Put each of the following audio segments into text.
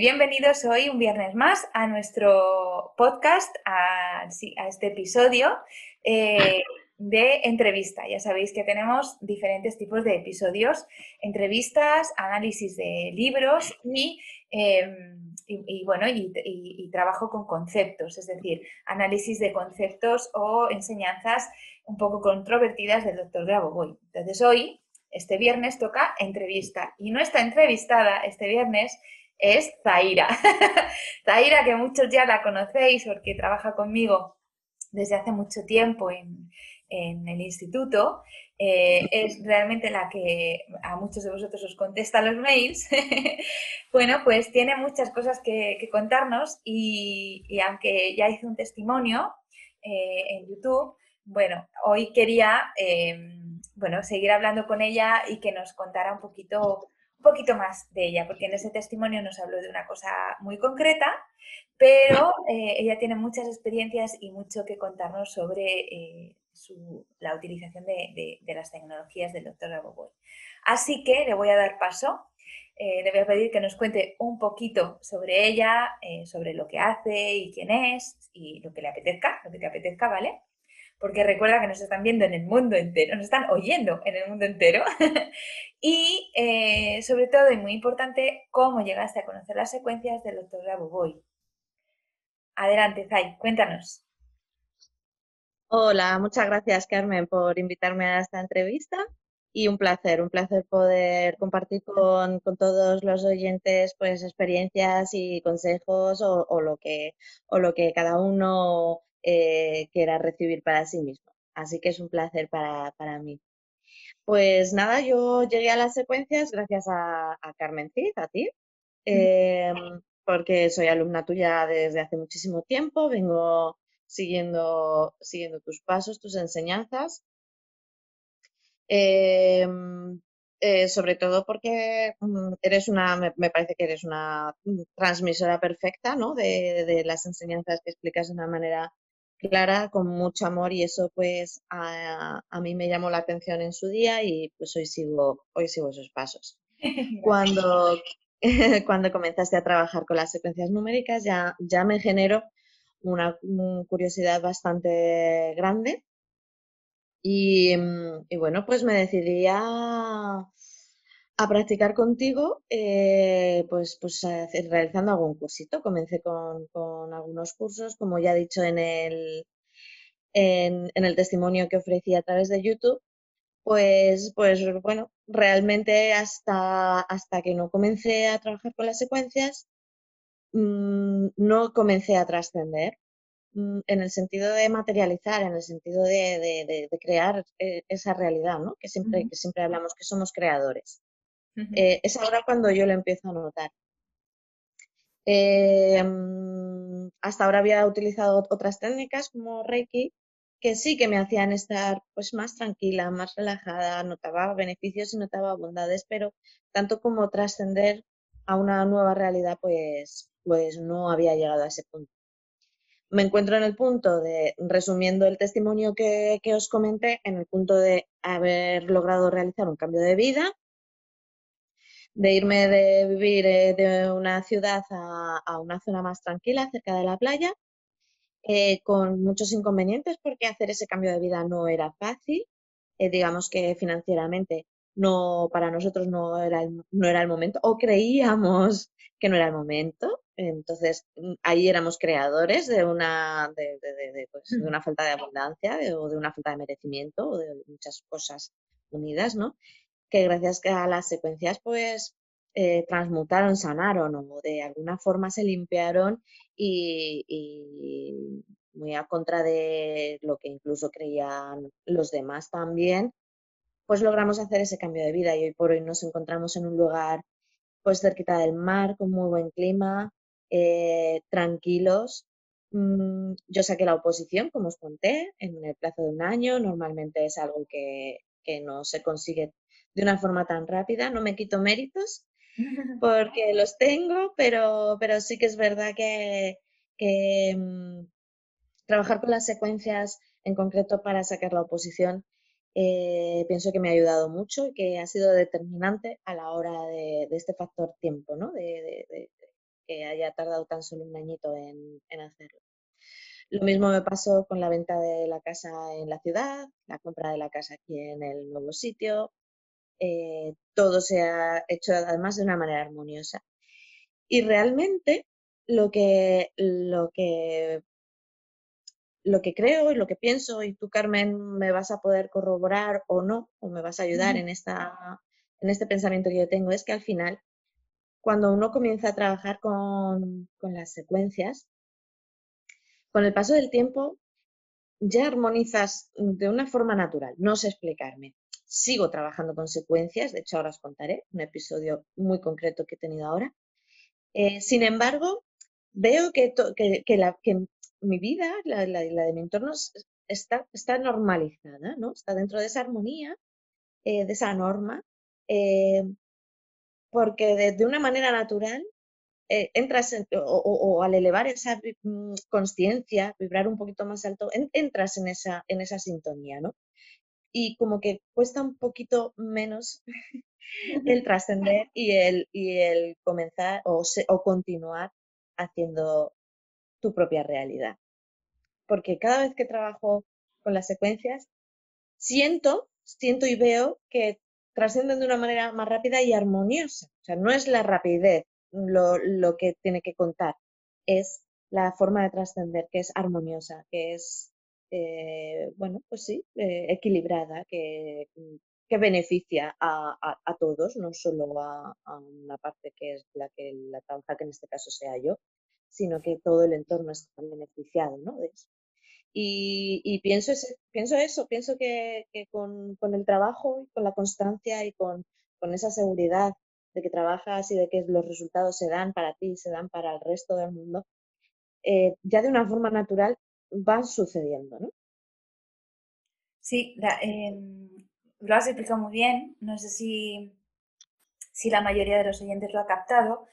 Bienvenidos hoy un viernes más a nuestro podcast, a, este episodio eh, de entrevista. Ya sabéis que tenemos diferentes tipos de episodios, entrevistas, análisis de libros y, em, bueno, y, trabajo con conceptos, es decir, análisis de conceptos o enseñanzas un poco controvertidas del doctor Grabovoi. Entonces hoy, este viernes, toca entrevista y nuestra entrevistada este viernes es Zaira. Zaira, que muchos ya la conocéis porque trabaja conmigo desde hace mucho tiempo en, el instituto, eh, es realmente la que a muchos de vosotros os contesta los mails. bueno, pues tiene muchas cosas que, contarnos y, aunque ya hice un testimonio eh, en YouTube, bueno, hoy quería eh, bueno, seguir hablando con ella y que nos contara un poquito poquito más de ella, porque en ese testimonio nos habló de una cosa muy concreta, pero eh, ella tiene muchas experiencias y mucho que contarnos sobre eh, la utilización de, las tecnologías del doctor Raboboy. Así que le voy a dar paso, eh, le voy a pedir que nos cuente un poquito sobre ella, sobre lo que hace y quién es y lo que le apetezca, lo que te apetezca, ¿vale? porque recuerda que nos están viendo en el mundo entero, nos están oyendo en el mundo entero. y eh, sobre todo, y muy importante, cómo llegaste a conocer las secuencias del doctor Boy. Adelante, Zay, cuéntanos. Hola, muchas gracias Carmen por invitarme a esta entrevista y un placer, un placer poder compartir con, todos los oyentes pues experiencias y consejos o, lo, que, o lo que cada uno eh, quiera recibir para sí mismo. Así que es un placer para, mí. Pues nada, yo llegué a las secuencias gracias a, Carmen Cid, a ti, em, porque soy alumna tuya desde hace muchísimo tiempo, vengo siguiendo, siguiendo tus pasos, tus enseñanzas. Em, eh, sobre todo porque mm, eres una, me, parece que eres una transmisora perfecta ¿no? de, de, las enseñanzas que explicas de una manera clara, con mucho amor y eso pues a, mí me llamó la atención en su día y pues hoy sigo, hoy sigo esos pasos. Cuando, cuando comenzaste a trabajar con las secuencias numéricas ya, ya me generó una, curiosidad bastante grande y, y, bueno, pues me decidí a, a practicar contigo, eh, pues, pues realizando algún cursito. Comencé con, algunos cursos, como ya he dicho en el, en, el testimonio que ofrecí a través de YouTube. Pues, pues bueno, realmente hasta, hasta que no comencé a trabajar con las secuencias, mm, no comencé a trascender mm, en el sentido de materializar, en el sentido de, crear eh, esa realidad, ¿no? Que siempre, que siempre hablamos que somos creadores. Eh, es ahora cuando yo lo empiezo a notar. Mm, hasta ahora había utilizado otras técnicas como Reiki, que sí que me hacían estar pues más tranquila, más relajada, notaba beneficios y notaba bondades, pero tanto como trascender a una nueva realidad, pues, pues no había llegado a ese punto. Me encuentro en el punto de, resumiendo el testimonio que, que os comenté, en el punto de haber logrado realizar un cambio de vida, de irme de vivir eh, de una ciudad a, una zona más tranquila, cerca de la playa, eh, con muchos inconvenientes porque hacer ese cambio de vida no era fácil. Eh, digamos que financieramente no, para nosotros no era, el, no era el momento, o creíamos que no era el momento. Entonces, mm, ahí éramos creadores de una, de, pues, una falta de abundancia o de una falta de merecimiento o de muchas cosas unidas, ¿no? Que gracias a las secuencias, pues, eh, transmutaron, sanaron o de alguna forma se limpiaron y, muy a contra de lo que incluso creían los demás también, pues logramos hacer ese cambio de vida y hoy por hoy nos encontramos en un lugar pues cerquita del mar, con muy buen clima, eh, tranquilos. Mm, yo saqué la oposición, como os conté, en el plazo de un año. Normalmente es algo que, no se consigue de una forma tan rápida. No me quito méritos porque los tengo, pero, pero sí que es verdad que, mm, trabajar con las secuencias en concreto para sacar la oposición eh, pienso que me ha ayudado mucho y que ha sido determinante a la hora de, este factor tiempo, ¿no? De, que haya tardado tan solo un añito en, hacerlo. Lo mismo me pasó con la venta de la casa en la ciudad, la compra de la casa aquí en el nuevo sitio. Eh, todo se ha hecho además de una manera armoniosa. Y realmente lo que, lo que lo que creo y lo que pienso, y tú, Carmen, me vas a poder corroborar o no, o me vas a ayudar en, esta, en este pensamiento que yo tengo, es que al final, cuando uno comienza a trabajar con, con las secuencias, con el paso del tiempo, ya armonizas de una forma natural. No sé explicarme. Sigo trabajando con secuencias, de hecho ahora os contaré un episodio muy concreto que he tenido ahora. Eh, sin embargo, veo que, la, mi vida, la, de mi entorno, está, está normalizada, ¿no? Está dentro de esa armonía, eh, de esa norma, eh, porque de, una manera natural eh, entras o, al elevar esa mm, conciencia, vibrar un poquito más alto, entras en esa, en esa sintonía, ¿no? Y como que cuesta un poquito menos el trascender y el, y el comenzar o, o continuar haciendo tu propia realidad. Porque cada vez que trabajo con las secuencias, siento, siento y veo que trascienden de una manera más rápida y armoniosa. O sea, no es la rapidez lo, que tiene que contar, es la forma de trascender que es armoniosa, que es, eh, bueno, pues sí, eh, equilibrada, que, que beneficia a, todos, no solo a, a, una parte que es la que la trabaja, que en este caso sea yo, sino que todo el entorno está beneficiado ¿no? de eso. Y, pienso, pienso eso, pienso que, con, el trabajo y con la constancia y con, esa seguridad de que trabajas y de que los resultados se dan para ti, se dan para el resto del mundo, eh, ya de una forma natural van sucediendo, ¿no? Sí, em, lo has explicado muy bien. No sé si, si la mayoría de los oyentes lo ha captado,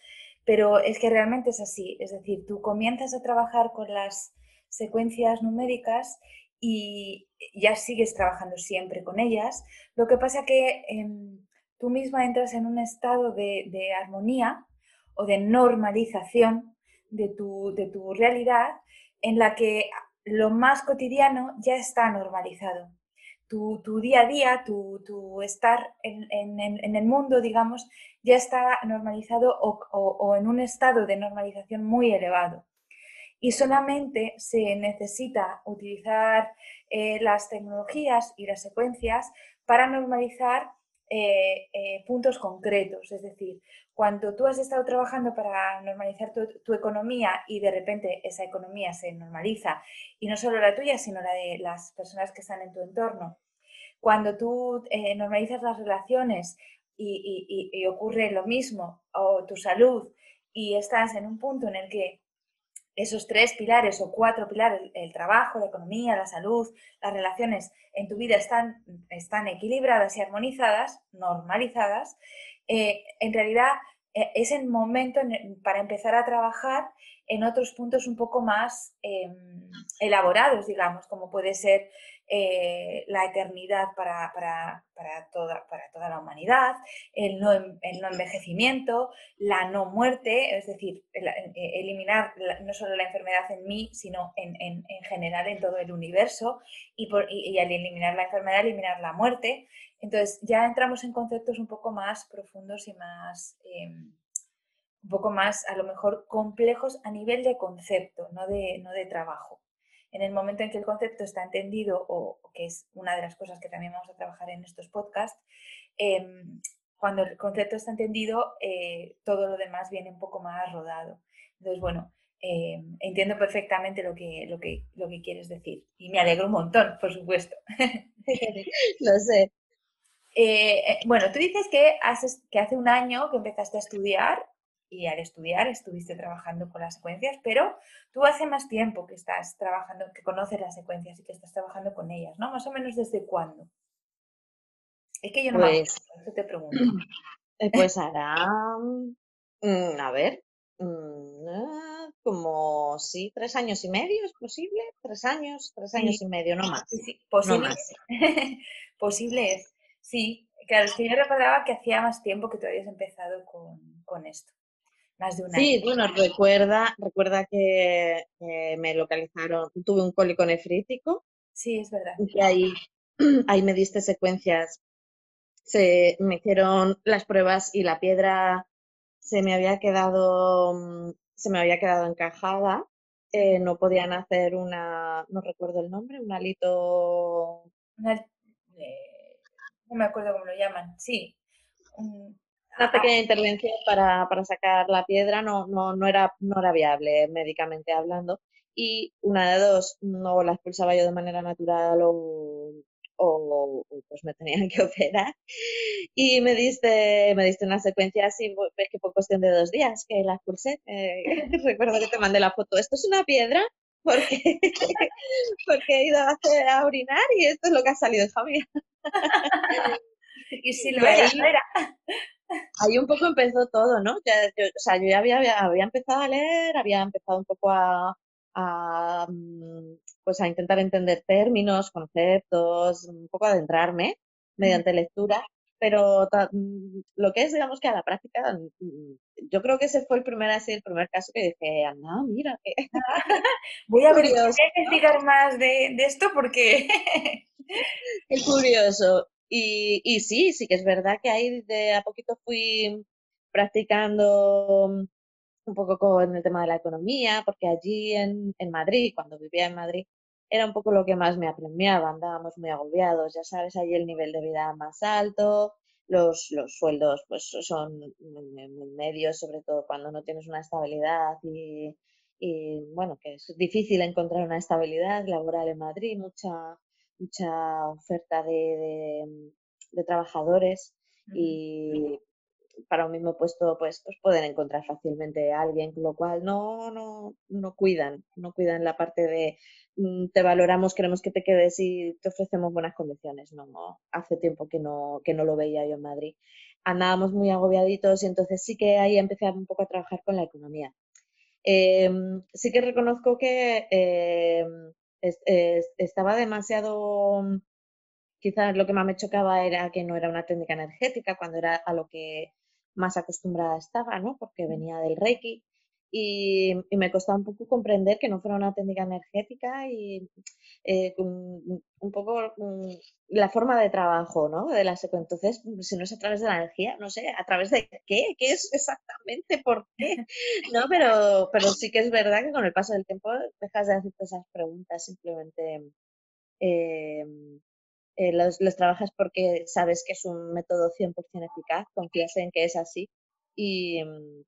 pero es que realmente es así. Es decir, tú comienzas a trabajar con las secuencias numéricas y ya sigues trabajando siempre con ellas. Lo que pasa que em, tú misma entras en un estado de, armonía o de normalización de tu, de tu realidad en la que lo más cotidiano ya está normalizado tu, día a día, tu, estar en, el mundo, digamos, ya está normalizado o, en un estado de normalización muy elevado. Y solamente se necesita utilizar eh, las tecnologías y las secuencias para normalizar eh, eh, puntos concretos. Es decir, cuando tú has estado trabajando para normalizar tu, economía y de repente esa economía se normaliza, y no solo la tuya, sino la de las personas que están en tu entorno, cuando tú eh, normalizas las relaciones y, ocurre lo mismo, o tu salud, y estás en un punto en el que esos tres pilares o cuatro pilares, el trabajo, la economía, la salud, las relaciones en tu vida están, están equilibradas y armonizadas, normalizadas, eh, en realidad eh, es el momento para empezar a trabajar en otros puntos un poco más em, elaborados, digamos, como puede ser eh, la eternidad para, toda, para toda la humanidad, el no, el no envejecimiento, la no muerte, es decir, eh, eliminar no solo la enfermedad en mí, sino en, general en todo el universo, y, por, y, al eliminar la enfermedad, eliminar la muerte. Entonces ya entramos en conceptos un poco más profundos y más... Un poco más, a lo mejor, complejos a nivel de concepto, no de, no de trabajo. En el momento en que el concepto está entendido, o que es una de las cosas que también vamos a trabajar en estos podcasts, em, cuando el concepto está entendido, eh, todo lo demás viene un poco más rodado. Entonces, bueno, em, entiendo perfectamente lo que, lo, que, lo que quieres decir y me alegro un montón, por supuesto. lo sé. Eh, eh, bueno, tú dices que, que hace un año que empezaste a estudiar y al estudiar estuviste trabajando con las secuencias, pero tú hace más tiempo que estás trabajando, que conoces las secuencias y que estás trabajando con ellas, ¿no? Más o menos desde cuándo. Es que yo no pues, me te pregunto. Eh, pues hará, mm, a ver, mm, ah, como sí, tres años y medio, ¿es posible? Tres años, tres años y medio, no más. Sí, posible. posible es. Sí, claro, es que yo recordaba que hacía más tiempo que tú habías empezado con, esto. Más de un año. Sí, bueno, recuerda, recuerda que me localizaron, tuve un cólico nefrítico. Sí, es verdad. Y ahí, ahí me diste secuencias, se me hicieron las pruebas y la piedra se me había quedado, se me había quedado encajada. Eh, no podían hacer una, no recuerdo el nombre, un alito. Eh, no me acuerdo cómo lo llaman, sí. Una pequeña intervención para, sacar la piedra no, no, no, era, no era viable médicamente hablando. Y una de dos, no la expulsaba yo de manera natural o, o, pues me tenían que operar. Y me diste, me diste una secuencia así, ves que fue cuestión de dos días que la expulsé. Eh, recuerdo que te mandé la foto. ¿Esto es una piedra? Porque, porque he ido a, hacer, a orinar y esto es lo que ha salido, Javier. y si lo era, era. Ahí un poco empezó todo, ¿no? Ya, yo, o sea, yo ya había, había, empezado a leer, había empezado un poco a, a, mm, pues a intentar entender términos, conceptos, un poco adentrarme mediante lectura, pero mm, lo que es, digamos que a la práctica, mm, yo creo que ese fue el primer, así, el primer caso que dije, anda, mira. Voy a ver, investigar más de, de esto porque... Qué curioso. Y, y, sí, sí que es verdad que ahí de a poquito fui practicando un poco con el tema de la economía, porque allí en, en Madrid, cuando vivía en Madrid, era un poco lo que más me apremiaba, andábamos muy agobiados, ya sabes, ahí el nivel de vida más alto, los, los sueldos pues son medios, sobre todo cuando no tienes una estabilidad y, y, bueno, que es difícil encontrar una estabilidad laboral en Madrid, mucha, mucha oferta de, de, trabajadores y para un mismo puesto pues, pues pueden encontrar fácilmente a alguien, con lo cual no, no, no cuidan, no cuidan la parte de mm, te valoramos, queremos que te quedes y te ofrecemos buenas condiciones. No, hace tiempo que no, que no lo veía yo en Madrid. Andábamos muy agobiaditos y entonces sí que ahí empecé un poco a trabajar con la economía. Em, sí que reconozco que estaba demasiado, quizás lo que más me chocaba era que no era una técnica energética, cuando era a lo que más acostumbrada estaba, ¿no? Porque venía del Reiki y, me costaba un poco comprender que no fuera una técnica energética y eh, un poco mm, la forma de trabajo, ¿no? De la Entonces, si no es a través de la energía, no sé, ¿a través de qué? ¿Qué es exactamente? ¿Por qué? ¿No? Pero, pero sí que es verdad que con el paso del tiempo dejas de hacerte esas preguntas, simplemente eh, eh, los, trabajas porque sabes que es un método 100% eficaz, confías en que es así y, mm,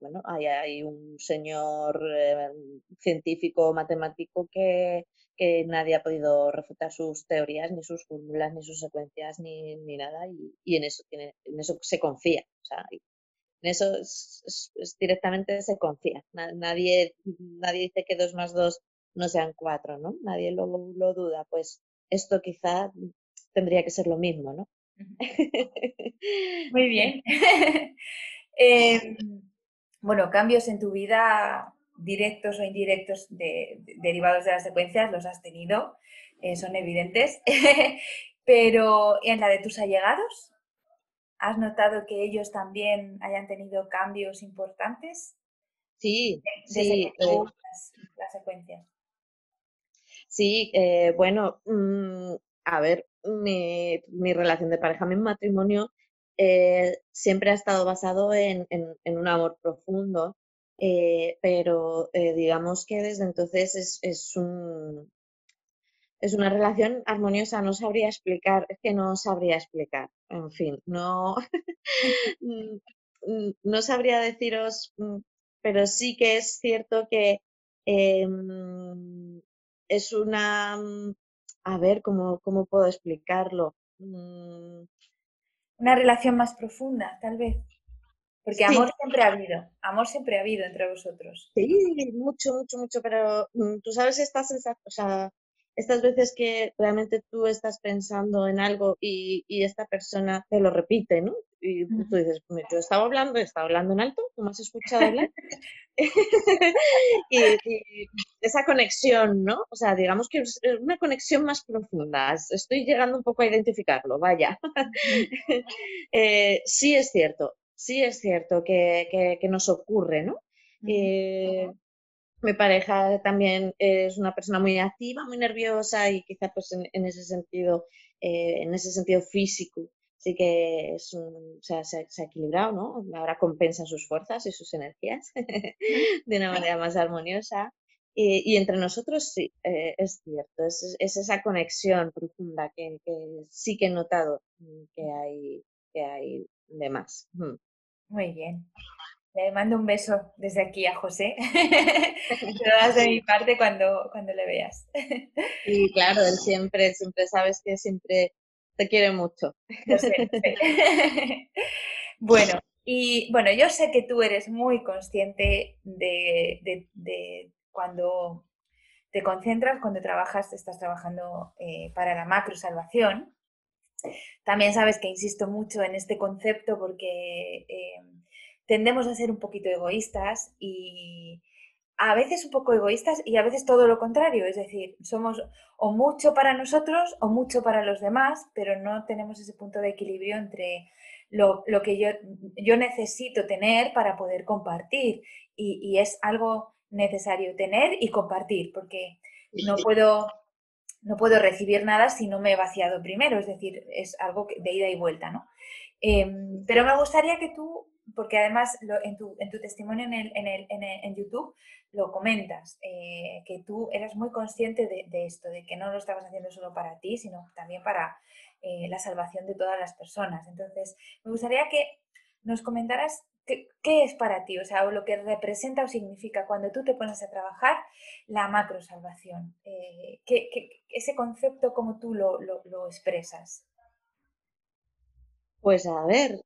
bueno, hay, un señor eh, científico matemático que, nadie ha podido refutar sus teorías, ni sus fórmulas, ni sus secuencias, ni, nada, y, en, eso tiene, en eso se confía. O sea, en eso directamente se confía. Nadie, nadie dice que dos más dos no sean cuatro, ¿no? Nadie lo, lo duda. Pues esto quizá tendría que ser lo mismo, ¿no? Muy bien. Em, bueno, cambios en tu vida directos o indirectos derivados de las secuencias los has tenido, eh, son evidentes, pero ¿en la de tus allegados? ¿Has notado que ellos también hayan tenido cambios importantes? Sí, sí. Eh las secuencias. Sí, eh, bueno, mm, a ver, mi, relación de pareja, mi matrimonio eh, siempre ha estado basado en, un amor profundo, eh, pero eh, digamos que desde entonces es, es, un, es una relación armoniosa, no sabría explicar, es que no sabría explicar, en fin, no, no sabría deciros, mm, pero sí que es cierto que em, es una, mm, a ver, ¿cómo, cómo puedo explicarlo? Mm. Una relación más profunda, tal vez. Porque amor siempre ha habido, amor siempre ha habido entre vosotros. Sí, mucho, mucho, mucho, pero tú sabes esta sensación, o sea, estas veces que realmente tú estás pensando en algo y, esta persona te lo repite, ¿no? Y tú dices, yo estaba hablando, estaba hablando en alto, ¿tú me has escuchado hablar? y, esa conexión, ¿no? O sea, digamos que es una conexión más profunda. Estoy llegando un poco a identificarlo, vaya. Eh, sí es cierto, sí es cierto que, nos ocurre, ¿no? Mi pareja también es una persona muy activa, muy nerviosa y quizá pues en, ese sentido, eh, en ese sentido físico, sí que es un, se, ha equilibrado, ¿no? Ahora compensa sus fuerzas y sus energías de una manera más armoniosa. Y, entre nosotros sí, eh, es cierto, es, esa conexión profunda que, sí que he notado que hay, que hay de más. Muy bien. Le mando un beso desde aquí a José. Te das de mi parte cuando, cuando le veas. Y claro, él siempre, siempre sabes que siempre te quiere mucho. Bueno, y bueno, yo sé que tú eres muy consciente de, cuando te concentras, cuando trabajas, estás trabajando eh, para la macro salvación. También sabes que insisto mucho en este concepto porque eh, tendemos a ser un poquito egoístas y a veces un poco egoístas y a veces todo lo contrario, es decir, somos o mucho para nosotros o mucho para los demás, pero no tenemos ese punto de equilibrio entre lo, que yo, yo, necesito tener para poder compartir y, es algo necesario tener y compartir, porque no puedo, no puedo recibir nada si no me he vaciado primero, es decir, es algo de ida y vuelta, ¿no? Em, pero me gustaría que tú porque además en, tu, testimonio en, YouTube lo comentas, eh, que tú eras muy consciente de, esto, de que no lo estabas haciendo solo para ti, sino también para eh, la salvación de todas las personas. Entonces, me gustaría que nos comentaras qué, es para ti, o sea, lo que representa o significa cuando tú te pones a trabajar la macro salvación. Eh, ese concepto, ¿cómo tú lo, lo expresas? Pues a ver,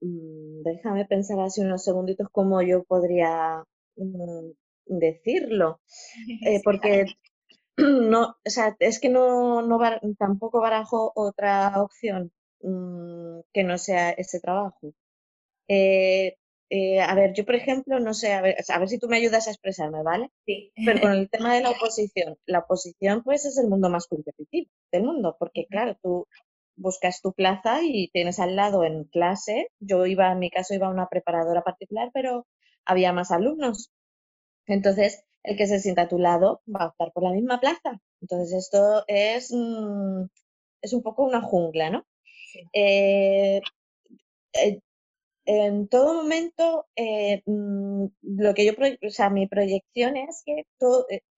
Mm, déjame pensar así unos segunditos cómo yo podría mm, decirlo, eh, porque no, o sea, es que no, no tampoco barajo otra opción mm, que no sea ese trabajo. Eh, eh, a ver, yo por ejemplo, no sé, a ver, a ver si tú me ayudas a expresarme, ¿vale? Sí. Pero con el tema de la oposición, la oposición pues es el mundo más competitivo del mundo, porque claro, tú buscas tu plaza y tienes al lado en clase. Yo iba, en mi caso, iba a una preparadora particular, pero había más alumnos. Entonces, el que se sienta a tu lado va a optar por la misma plaza. Entonces, esto es, mm, es un poco una jungla, ¿no? Eh, eh, en todo momento, eh, mm, lo que yo, o sea, mi proyección es que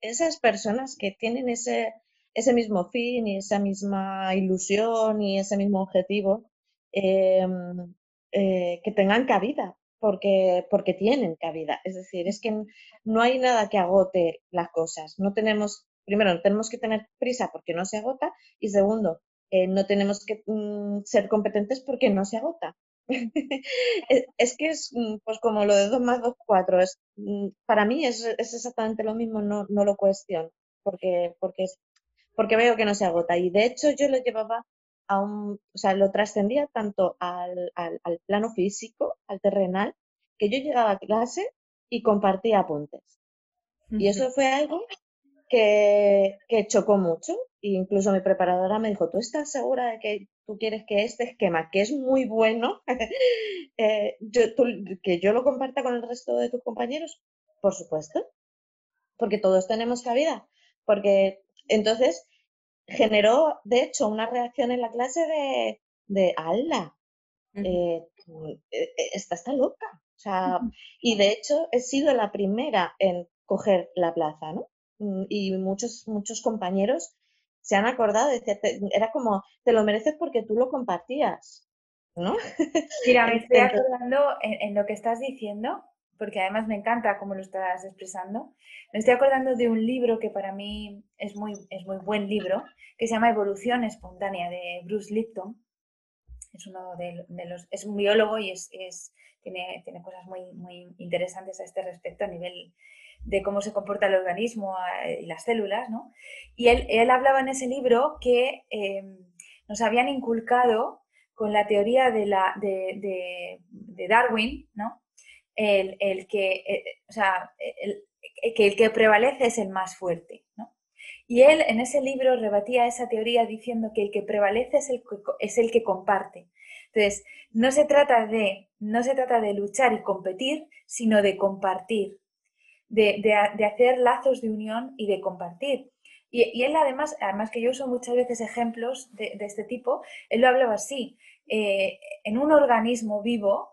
esas personas que tienen ese, ese mismo fin y esa misma ilusión y ese mismo objetivo, em, eh, que tengan cabida, porque, porque tienen cabida. Es decir, es que no hay nada que agote las cosas. No tenemos, primero, no tenemos que tener prisa porque no se agota y segundo, eh, no tenemos que mm, ser competentes porque no se agota. es, que es mm, pues como lo de 2 más 2, 4. Es, mm, para mí es, es, exactamente lo mismo, no, no lo cuestiono, porque, porque es, porque veo que no se agota. Y de hecho yo lo llevaba a un, o sea, lo trascendía tanto al, plano físico, al terrenal, que yo llegaba a clase y compartía apuntes. Y eso fue algo que, chocó mucho. E incluso mi preparadora me dijo, ¿tú estás segura de que tú quieres que este esquema, que es muy bueno, eh, que yo lo comparta con el resto de tus compañeros? Por supuesto, porque todos tenemos cabida. Porque entonces generó, de hecho, una reacción en la clase de, de ala, eh, eh, esta está loca. O sea, y de hecho he sido la primera en coger la plaza, ¿no? Mm, y muchos, muchos compañeros se han acordado de decirte, era como, te lo mereces porque tú lo compartías, ¿no? Mira, me estoy acordando en, lo que estás diciendo, porque además me encanta cómo lo estás expresando. Me estoy acordando de un libro que para mí es muy, es muy buen libro, que se llama Evolución Espontánea, de Bruce Lipton. Es uno de, los, es un biólogo y es, es, tiene, tiene cosas muy, muy interesantes a este respecto a nivel de cómo se comporta el organismo y las células, ¿no? Y él, él hablaba en ese libro que em, nos habían inculcado con la teoría de, la, de, Darwin, ¿no? El, que, eh, o sea, el, que el que prevalece es el más fuerte, ¿no? Y él en ese libro rebatía esa teoría diciendo que el que prevalece es el, es el que comparte. Entonces, no se, trata de, no se trata de luchar y competir, sino de compartir, de, hacer lazos de unión y de compartir. Y, él además, además que yo uso muchas veces ejemplos de, este tipo, él lo hablaba así, eh, en un organismo vivo,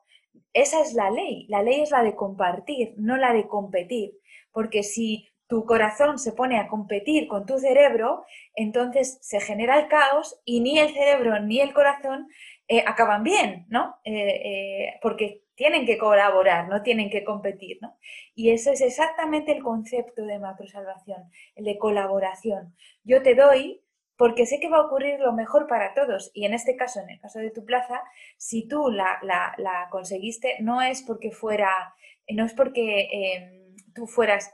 esa es la ley, la ley es la de compartir, no la de competir, porque si tu corazón se pone a competir con tu cerebro, entonces se genera el caos y ni el cerebro ni el corazón eh, acaban bien, ¿no? Eh, porque tienen que colaborar, no tienen que competir, ¿no? Y eso es exactamente el concepto de macrosalvación, el de colaboración. Yo te doy porque sé que va a ocurrir lo mejor para todos. Y en este caso, en el caso de tu plaza, si tú la, conseguiste, no es porque fuera, no es porque em, tú fueras,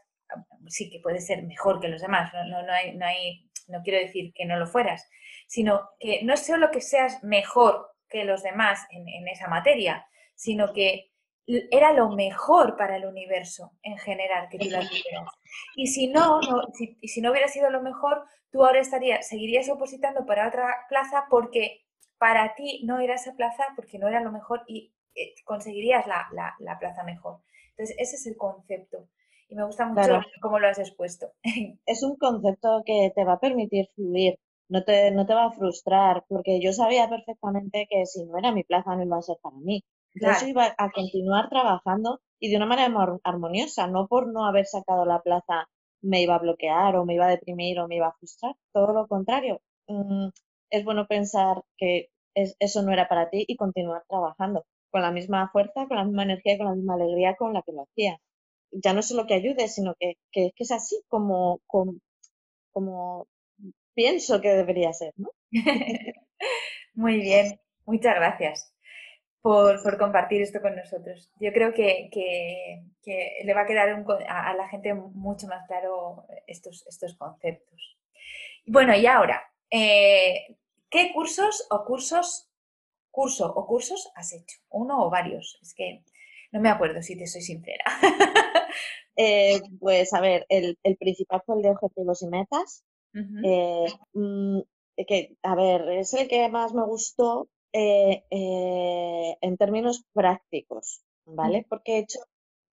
sí que puede ser mejor que los demás, no, no, hay, no, hay, no quiero decir que no lo fueras, sino que no es solo que seas mejor que los demás en esa materia, sino que era lo mejor para el universo en general que tú las tuvieras. Y si no, si, si, no hubiera sido lo mejor, tú ahora estarías, seguirías opositando para otra plaza porque para ti no era esa plaza porque no era lo mejor y eh, conseguirías la, la, plaza mejor. Entonces, ese es el concepto. Y me gusta mucho cómo lo has expuesto. Es un concepto que te va a permitir fluir, no te, no te va a frustrar, porque yo sabía perfectamente que si no era mi plaza no iba a ser para mí. Yo iba a continuar trabajando y de una manera armoniosa, no por no haber sacado la plaza me iba a bloquear o me iba a deprimir o me iba a frustrar, todo lo contrario. Mm, es bueno pensar que eso no era para ti y continuar trabajando con la misma fuerza, con la misma energía, con la misma alegría con la que lo hacía. Ya no solo que ayude, sino que, es así como, como, como pienso que debería ser, ¿no? Muy bien, muchas gracias por, compartir esto con nosotros. Yo creo que, le va a quedar a, la gente mucho más claro estos, estos conceptos. Bueno, y ahora, eh, ¿qué cursos o cursos, curso o cursos has hecho? ¿Uno o varios? Es que no me acuerdo si te soy sincera. Eh, pues a ver, el, principal fue el de objetivos y metas. Eh, mm, que, a ver, es el que más me gustó eh, eh, en términos prácticos, ¿vale? Porque he hecho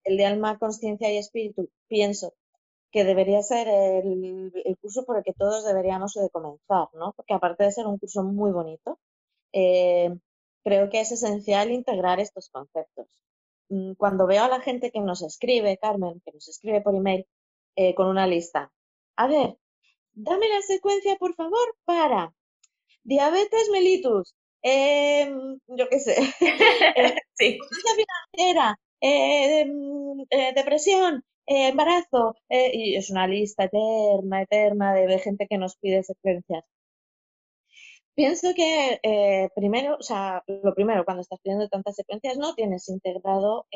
el de alma, conciencia y espíritu, pienso que debería ser el, curso por el que todos deberíamos de comenzar, ¿no? Porque aparte de ser un curso muy bonito, eh, creo que es esencial integrar estos conceptos. Mm, cuando veo a la gente que nos escribe, Carmen, que nos escribe por email con una lista, a ver, dame la secuencia, por favor, para diabetes mellitus, Em, yo qué sé, eh, sí. financiera, eh, mm, eh, depresión, embarazo, y es una lista eterna, eterna de, gente que nos pide secuencias. Pienso que primero, o sea, lo primero, cuando estás pidiendo tantas secuencias, no tienes integrado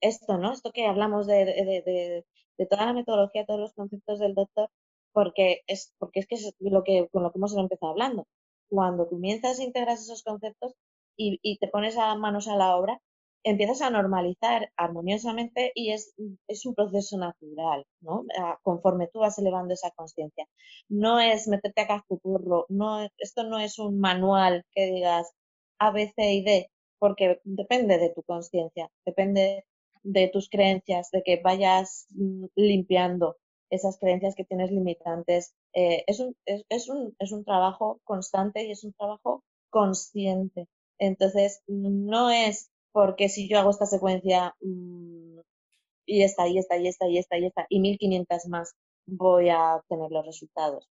esto, ¿no? Esto que hablamos de, de, de, toda la metodología, todos los conceptos del doctor, porque es, porque es que es lo que, con lo que hemos empezado hablando cuando comienzas a integrar esos conceptos y, te pones a manos a la obra, empiezas a normalizar armoniosamente y es, es un proceso natural, ¿no? Conforme tú vas elevando esa conciencia. No es meterte a cascuturro, no, esto no es un manual que digas A, B, C y D, porque depende de tu conciencia, depende de tus creencias, de que vayas mm, limpiando esas creencias que tienes limitantes. Eh, es, un, es, un, es un trabajo constante y es un trabajo consciente. Entonces, no es porque si yo hago esta secuencia mm, y esta, y esta, y esta, y esta, y esta, y 1500 más, voy a obtener los resultados.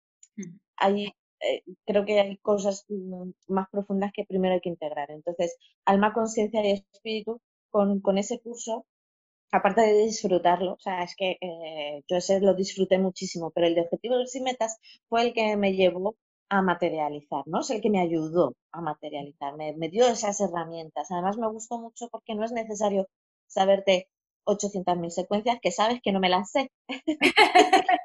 Hay, eh, creo que hay cosas mm, más profundas que primero hay que integrar. Entonces, alma, conciencia y espíritu, con, con, ese curso, aparte de disfrutarlo, o sea, es que eh, yo ese lo disfruté muchísimo, pero el de objetivos y metas fue el que me llevó a materializar, ¿no? Es el que me ayudó a materializar, me, me dio esas herramientas. Además, me gustó mucho porque no es necesario saberte 800.000 secuencias que sabes que no me las sé.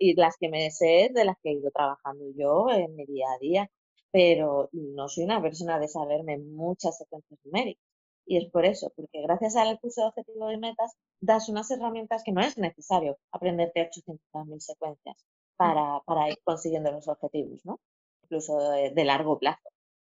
y las que me sé de las que he ido trabajando yo en mi día a día, pero no soy una persona de saberme muchas secuencias numéricas. Y es por eso, porque gracias al curso de objetivos y metas das unas herramientas que no es necesario aprenderte 800.000 secuencias para, para, ir consiguiendo los objetivos, ¿no? Incluso de, largo plazo,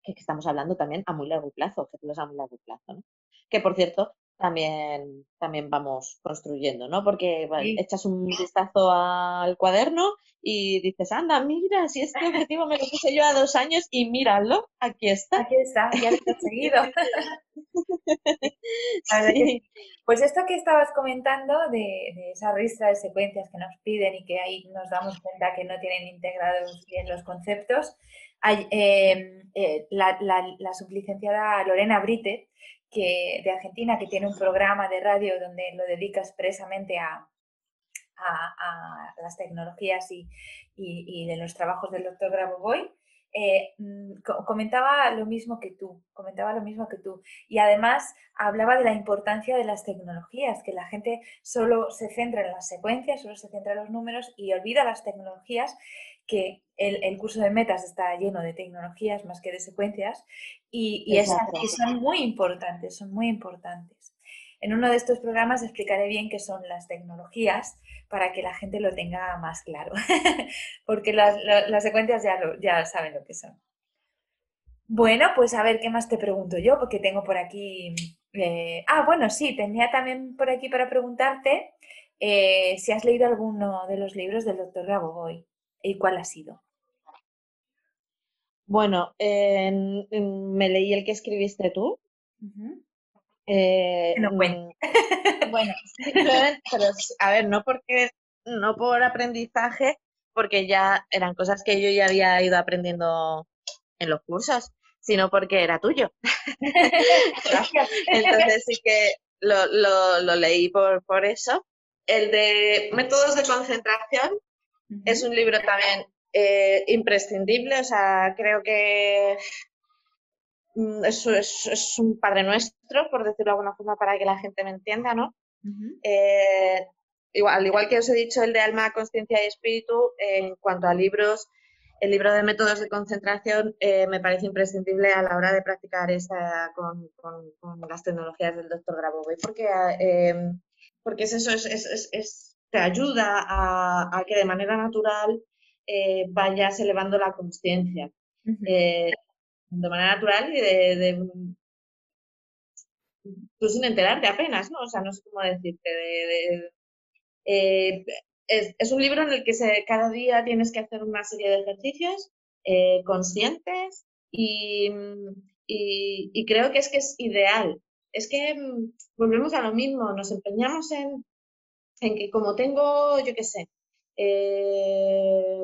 que, estamos hablando también a muy largo plazo, objetivos a muy largo plazo, ¿no? Que por cierto, también, también vamos construyendo, ¿no? Porque echas un vistazo al cuaderno y dices, anda, mira, si este objetivo me lo puse yo a dos años y míralo, aquí está. Aquí está, ya lo he conseguido. Pues esto que estabas comentando de, esa ristra de secuencias que nos piden y que ahí nos damos cuenta que no tienen integrados bien los conceptos, hay, eh, eh, la, la, la sublicenciada Lorena Brite que, de Argentina que tiene un programa de radio donde lo dedica expresamente a, las tecnologías y, y, de los trabajos del doctor Grabovoi, eh, mm, comentaba lo mismo que tú, comentaba lo mismo que tú. Y además hablaba de la importancia de las tecnologías, que la gente solo se centra en las secuencias, solo se centra en los números y olvida las tecnologías que el, curso de metas está lleno de tecnologías más que de secuencias y, y esas son muy importantes, son muy importantes. En uno de estos programas explicaré bien qué son las tecnologías para que la gente lo tenga más claro, porque las, secuencias ya, ya saben lo que son. Bueno, pues a ver qué más te pregunto yo, porque tengo por aquí... Eh, ah, bueno, sí, tenía también por aquí para preguntarte eh, si has leído alguno de los libros del doctor Gabogoy. ¿Y cuál ha sido? Bueno, me leí el que escribiste tú. Eh, no mm, bueno, pero a ver, no porque, no por aprendizaje, porque ya eran cosas que yo ya había ido aprendiendo en los cursos, sino porque era tuyo. Entonces sí que lo, lo, leí por, por eso. El de métodos de concentración es un libro también eh, imprescindible, o sea, creo que mm, eso es, un padre nuestro, por decirlo de alguna forma, para que la gente me entienda, ¿no? Eh, igual, al igual que os he dicho, el de alma, conciencia y espíritu, en cuanto a libros, el libro de métodos de concentración eh, me parece imprescindible a la hora de practicar esa con, las tecnologías del doctor Grabovoi, porque, porque es eso, es te ayuda a, que de manera natural eh, vayas elevando la conciencia. Eh, de manera natural y de, tú sin enterarte apenas, ¿no? O sea, no sé cómo decirte. Eh, es, un libro en el que se, cada día tienes que hacer una serie de ejercicios conscientes y, y, creo que es que es ideal. Es que mm, volvemos a lo mismo, nos empeñamos en en que como tengo, yo qué sé, eh,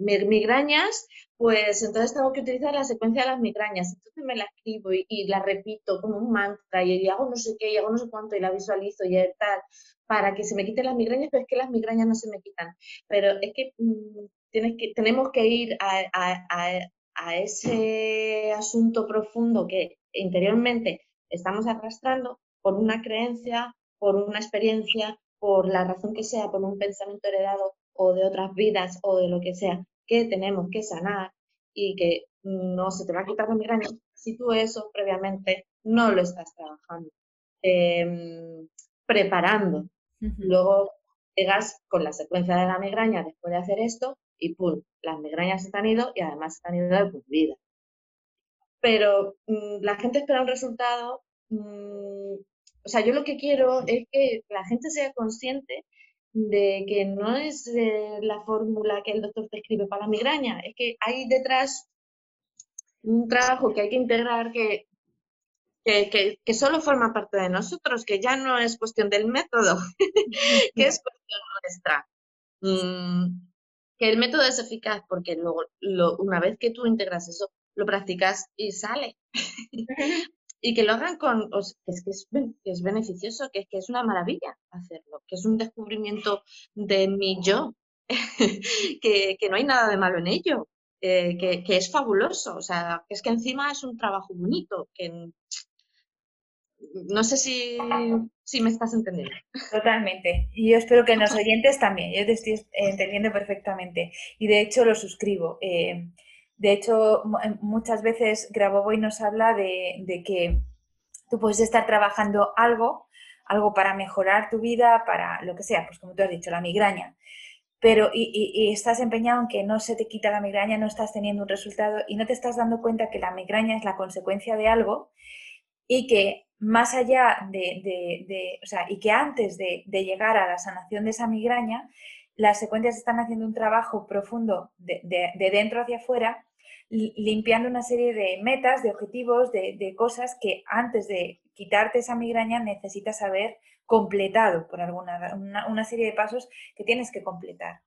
migrañas, pues entonces tengo que utilizar la secuencia de las migrañas. Entonces me la escribo y, la repito como un mantra y, hago no sé qué y hago no sé cuánto y la visualizo y tal para que se me quiten las migrañas, pero es que las migrañas no se me quitan. Pero es que, mm, tienes que tenemos que ir a ese asunto profundo que interiormente estamos arrastrando por una creencia, por una experiencia, por la razón que sea, por un pensamiento heredado o de otras vidas o de lo que sea, que tenemos que sanar y que no se te va a quitar la migraña si tú eso previamente no lo estás trabajando, em, preparando. Luego llegas con la secuencia de la migraña después de hacer esto y ¡pum! Las migrañas se han ido y además se han ido de por vida. Pero mm, la gente espera un resultado mm, o sea, yo lo que quiero es que la gente sea consciente de que no es la fórmula que el doctor te escribe para la migraña, es que hay detrás un trabajo que hay que integrar que, que, solo forma parte de nosotros, que ya no es cuestión del método, que es cuestión nuestra. Mm, que el método es eficaz porque luego, una vez que tú integras eso, lo practicas y sale. y que lo hagan con, es que es, beneficioso, que, que es una maravilla hacerlo, que es un descubrimiento de mi yo, que, no hay nada de malo en ello, eh, que, es fabuloso, o sea, es que encima es un trabajo bonito, que no sé si, me estás entendiendo. Totalmente. Y yo espero que los oyentes también. Yo te estoy entendiendo perfectamente. Y de hecho lo suscribo. Eh, de hecho, eh, muchas veces Grabovoi nos habla de, que tú puedes estar trabajando algo, algo para mejorar tu vida, para lo que sea, pues como tú has dicho, la migraña. Pero y, estás empeñado en que no se te quita la migraña, no estás teniendo un resultado y no te estás dando cuenta que la migraña es la consecuencia de algo y que más allá de, o sea, y que antes de, llegar a la sanación de esa migraña, las secuencias están haciendo un trabajo profundo de, dentro hacia afuera, limpiando una serie de metas, de objetivos, de, cosas que antes de quitarte esa migraña necesitas haber completado por alguna una, serie de pasos que tienes que completar.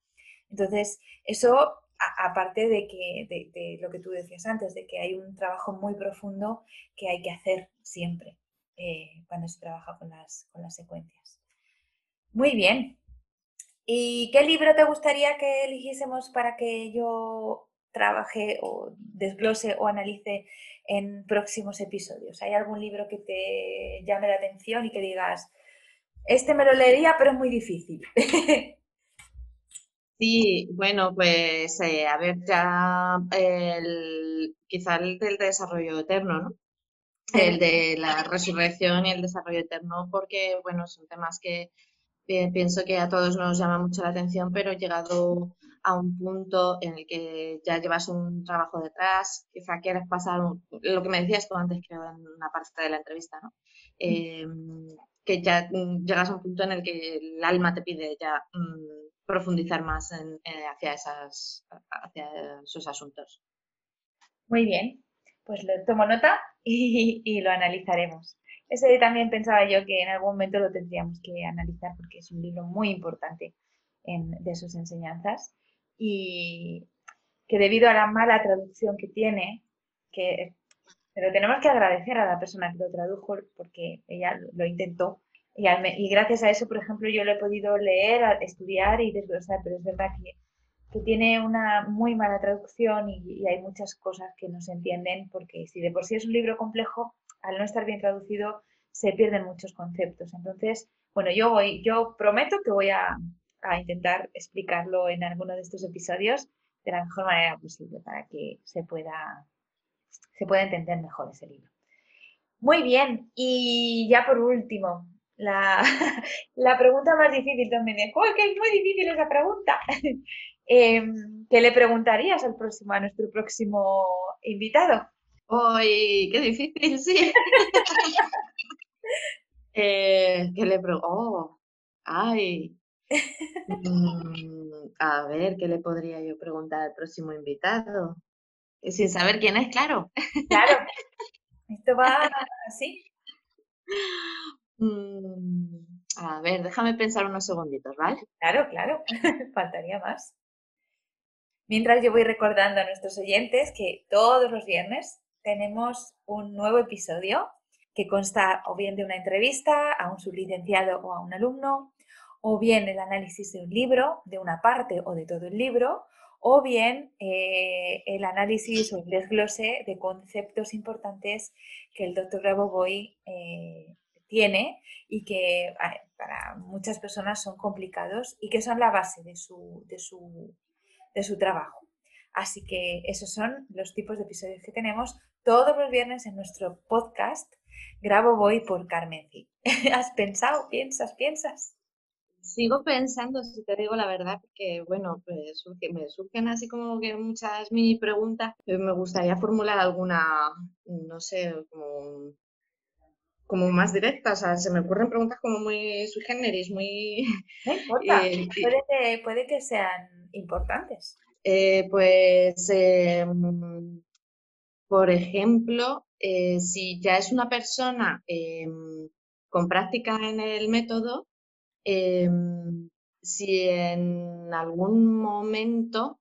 Entonces, eso aparte de que de, lo que tú decías antes, de que hay un trabajo muy profundo que hay que hacer siempre eh, cuando se trabaja con las, con las secuencias. Muy bien, ¿Y qué libro te gustaría que eligiésemos para que yo trabaje o desglose o analice en próximos episodios? ¿Hay algún libro que te llame la atención y que digas, este me lo leería, pero es muy difícil? Sí, bueno, pues eh, a ver, ya el, quizá el del desarrollo eterno, ¿no? El de la resurrección y el desarrollo eterno, porque, bueno, son temas que pienso que a todos nos llama mucho la atención, pero llegado a un punto en el que ya llevas un trabajo detrás, quizá quieres pasar, lo que me decías tú antes, creo, en una parte de la entrevista, ¿no? Em, que ya llegas a un punto en el que el alma te pide ya mm, profundizar más en, eh, hacia, esas, hacia esos asuntos. Muy bien, pues le tomo nota y lo analizaremos. Ese también pensaba yo que en algún momento lo tendríamos que analizar porque es un libro muy importante de sus enseñanzas. Y que debido a la mala traducción que tiene, que pero tenemos que agradecer a la persona que lo tradujo porque ella lo intentó. Y, gracias a eso, por ejemplo, yo lo he podido leer, estudiar y desglosar, pero es verdad que, que tiene una muy mala traducción y, hay muchas cosas que no se entienden porque si de por sí es un libro complejo, al no estar bien traducido se pierden muchos conceptos. Entonces, bueno, yo voy, yo prometo que voy a, intentar explicarlo en alguno de estos episodios de la mejor manera posible para que se pueda, se pueda entender mejor ese libro. Muy bien, y ya por último, la, pregunta más difícil también es, ¡oh, que es muy difícil esa pregunta! Em, ¿Qué le preguntarías al próximo, a nuestro próximo invitado? ¡Uy, qué difícil, sí! eh, ¿Qué le? Oh, ay. Mm, a ver, ¿qué le podría yo preguntar al próximo invitado? Sin saber quién es, claro. Claro. Esto va así. Mm, a ver, déjame pensar unos segunditos, ¿vale? Claro, claro. Faltaría más. Mientras yo voy recordando a nuestros oyentes que todos los viernes tenemos un nuevo episodio que consta o bien de una entrevista a un sublicenciado o a un alumno, o bien el análisis de un libro, de una parte o de todo el libro, o bien eh, el análisis o el desglose de conceptos importantes que el doctor Grabovoi eh, tiene y que para muchas personas son complicados y que son la base de su, de su, de su trabajo. Así que esos son los tipos de episodios que tenemos todos los viernes en nuestro podcast. Grabo Voy por Carmen. ¿Has pensado? ¿Piensas? ¿Piensas? Sigo pensando, si te digo la verdad, que bueno, pues me surgen así como que muchas mini preguntas. Me gustaría formular alguna, no sé, como, como más directas. O sea, se me ocurren preguntas como muy sui generis, muy... No importa, eh, puede, que, puede que sean importantes. Eh, pues, eh, por ejemplo, eh, si ya es una persona em, con práctica en el método, em, si en algún momento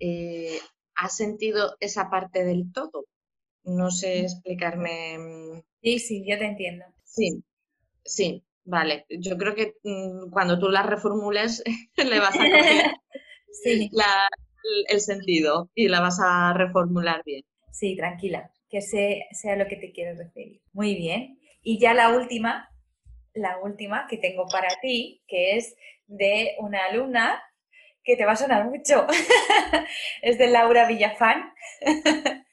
eh, ha sentido esa parte del todo. No sé explicarme. Em, sí, sí, yo te entiendo. Sí, sí, vale. Yo creo que mm, cuando tú la reformules le vas a coger el sentido y la vas a reformular bien. Sí, tranquila, que sea lo que te quiero referir. Muy bien. Y ya la última, la última que tengo para ti, que es de una alumna que te va a sonar mucho. es de Laura Villafán.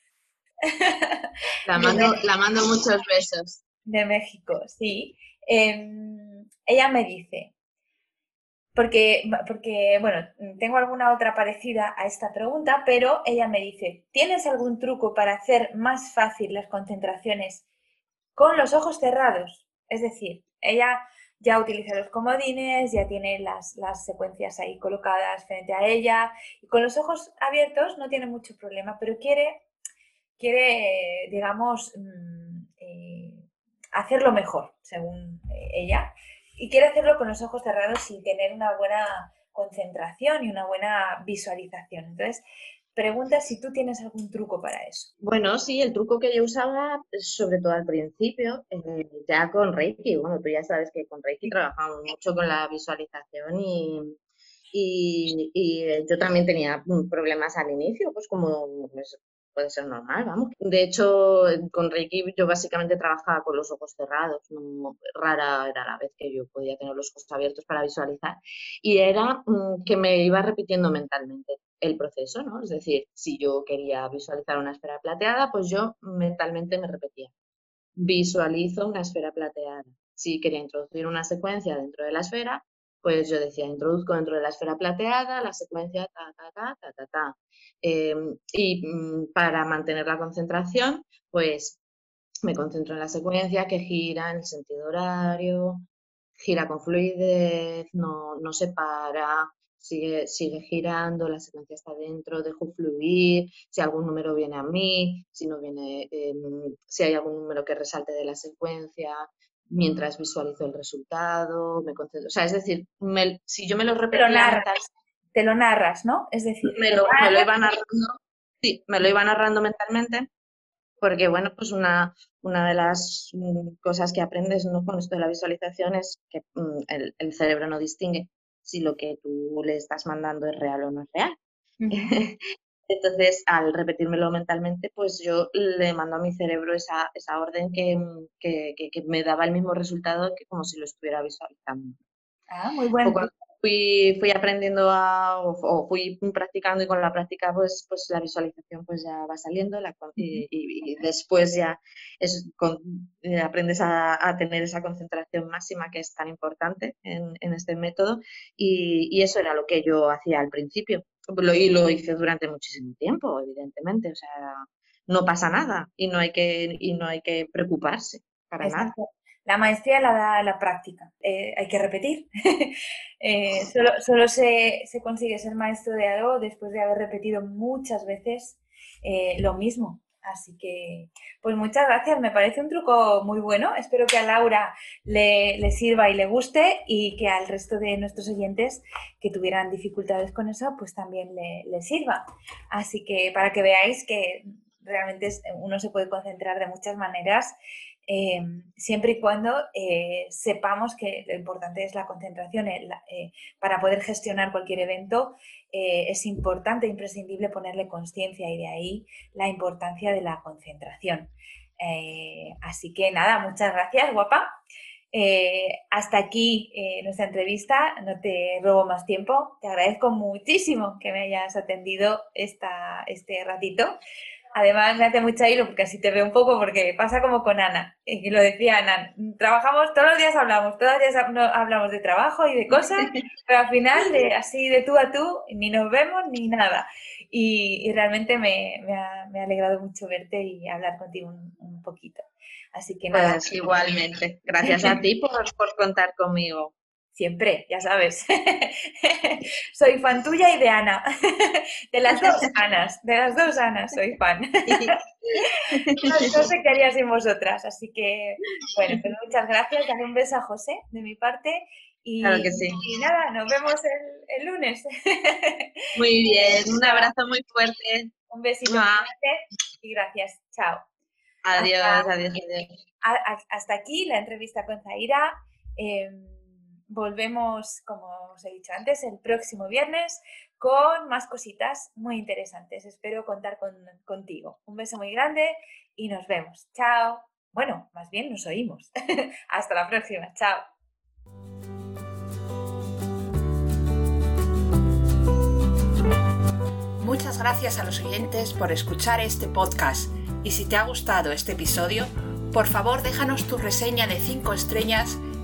la, mando, muchos besos. De México, sí. Em, ella me dice, porque, porque, bueno, tengo alguna otra parecida a esta pregunta, pero ella me dice, ¿tienes algún truco para hacer más fácil las concentraciones con los ojos cerrados? Es decir, ella ya utiliza los comodines, ya tiene las, secuencias ahí colocadas frente a ella y con los ojos abiertos no tiene mucho problema, pero quiere, quiere digamos, mm, eh, hacerlo mejor, según eh, ella y quiere hacerlo con los ojos cerrados sin tener una buena concentración y una buena visualización. Entonces, pregunta si tú tienes algún truco para eso. Bueno, sí, el truco que yo usaba, sobre todo al principio, eh, ya con Reiki. Bueno, tú ya sabes que con Reiki trabajamos mucho con la visualización y, y, yo también tenía problemas al inicio, pues como pues, puede ser normal, vamos. De hecho, con Reiki yo básicamente trabajaba con los ojos cerrados, rara era la vez que yo podía tener los ojos abiertos para visualizar y era mm, que me iba repitiendo mentalmente el proceso, ¿no? Es decir, si yo quería visualizar una esfera plateada, pues yo mentalmente me repetía, visualizo una esfera plateada. Si quería introducir una secuencia dentro de la esfera, pues yo decía, introduzco dentro de la esfera plateada la secuencia ta, ta, ta, ta, ta, ta. Em, y mm, para mantener la concentración, pues me concentro en la secuencia que gira en el sentido horario, gira con fluidez, no, no se para, sigue, sigue girando, la secuencia está dentro, dejo fluir, si algún número viene a mí, si no viene, em, si hay algún número que resalte de la secuencia, mientras visualizo el resultado, me concentro. O sea, es decir, si yo me lo repetía... te lo narras, ¿no? Es decir, me lo, iba narrando, sí, me lo iba narrando mentalmente, porque, bueno, pues una, una de las mm, cosas que aprendes ¿no? con esto de la visualización es que mm, el, cerebro no distingue si lo que tú le estás mandando es real o no es real. Entonces, al repetírmelo mentalmente, pues yo le mando a mi cerebro esa, esa orden que, que, que, me daba el mismo resultado que como si lo estuviera visualizando. Ah, muy bueno. Fui, fui, aprendiendo a, o, fui practicando y con la práctica pues, pues la visualización pues ya va saliendo la, y, y, después ya es, eh, aprendes a, a, tener esa concentración máxima que es tan importante en, en este método y, y, eso era lo que yo hacía al principio lo, y lo hice durante muchísimo tiempo, evidentemente. O sea, no pasa nada y no hay que, y no hay que preocuparse para nada. La maestría la da la práctica, eh, hay que repetir. eh, solo, solo se, se, consigue ser maestro de algo después de haber repetido muchas veces eh, lo mismo. Así que, pues muchas gracias, me parece un truco muy bueno. Espero que a Laura le, sirva y le guste y que al resto de nuestros oyentes que tuvieran dificultades con eso, pues también le, sirva. Así que para que veáis que realmente uno se puede concentrar de muchas maneras eh, siempre y cuando eh, sepamos que lo importante es la concentración. Eh, para poder gestionar cualquier evento es importante, imprescindible ponerle conciencia y de ahí la importancia de la concentración. así que nada, muchas gracias, guapa. hasta aquí nuestra entrevista, no te robo más tiempo, te agradezco muchísimo que me hayas atendido esta, este ratito. Además, me hace mucha hilo porque así te veo un poco, porque pasa como con Ana, y lo decía Ana, trabajamos, todos los días hablamos, todos los días hablamos de trabajo y de cosas, pero al final, de, así de tú a tú, ni nos vemos ni nada. Y, realmente me, ha, alegrado mucho verte y hablar contigo un, poquito. Así que nada. Pues igualmente. Gracias a ti por, por contar conmigo. Siempre, ya sabes. soy fan tuya y de Ana. de las dos Anas, de las dos Anas soy fan. no, sé qué haría sin vosotras, así que, bueno, pues muchas gracias. Dale un beso a José de mi parte. Y, claro que sí. y nada, nos vemos el, el lunes. muy bien, un abrazo muy fuerte. Un besito y gracias. Chao. Adiós, adiós, Hasta aquí la entrevista con Zaira. Em, volvemos, como os he dicho antes, el próximo viernes con más cositas muy interesantes. Espero contar contigo. Un beso muy grande y nos vemos. Chao. Bueno, más bien nos oímos. Hasta la próxima. Chao. Muchas gracias a los oyentes por escuchar este podcast y si te ha gustado este episodio, por favor déjanos tu reseña de 5 estrellas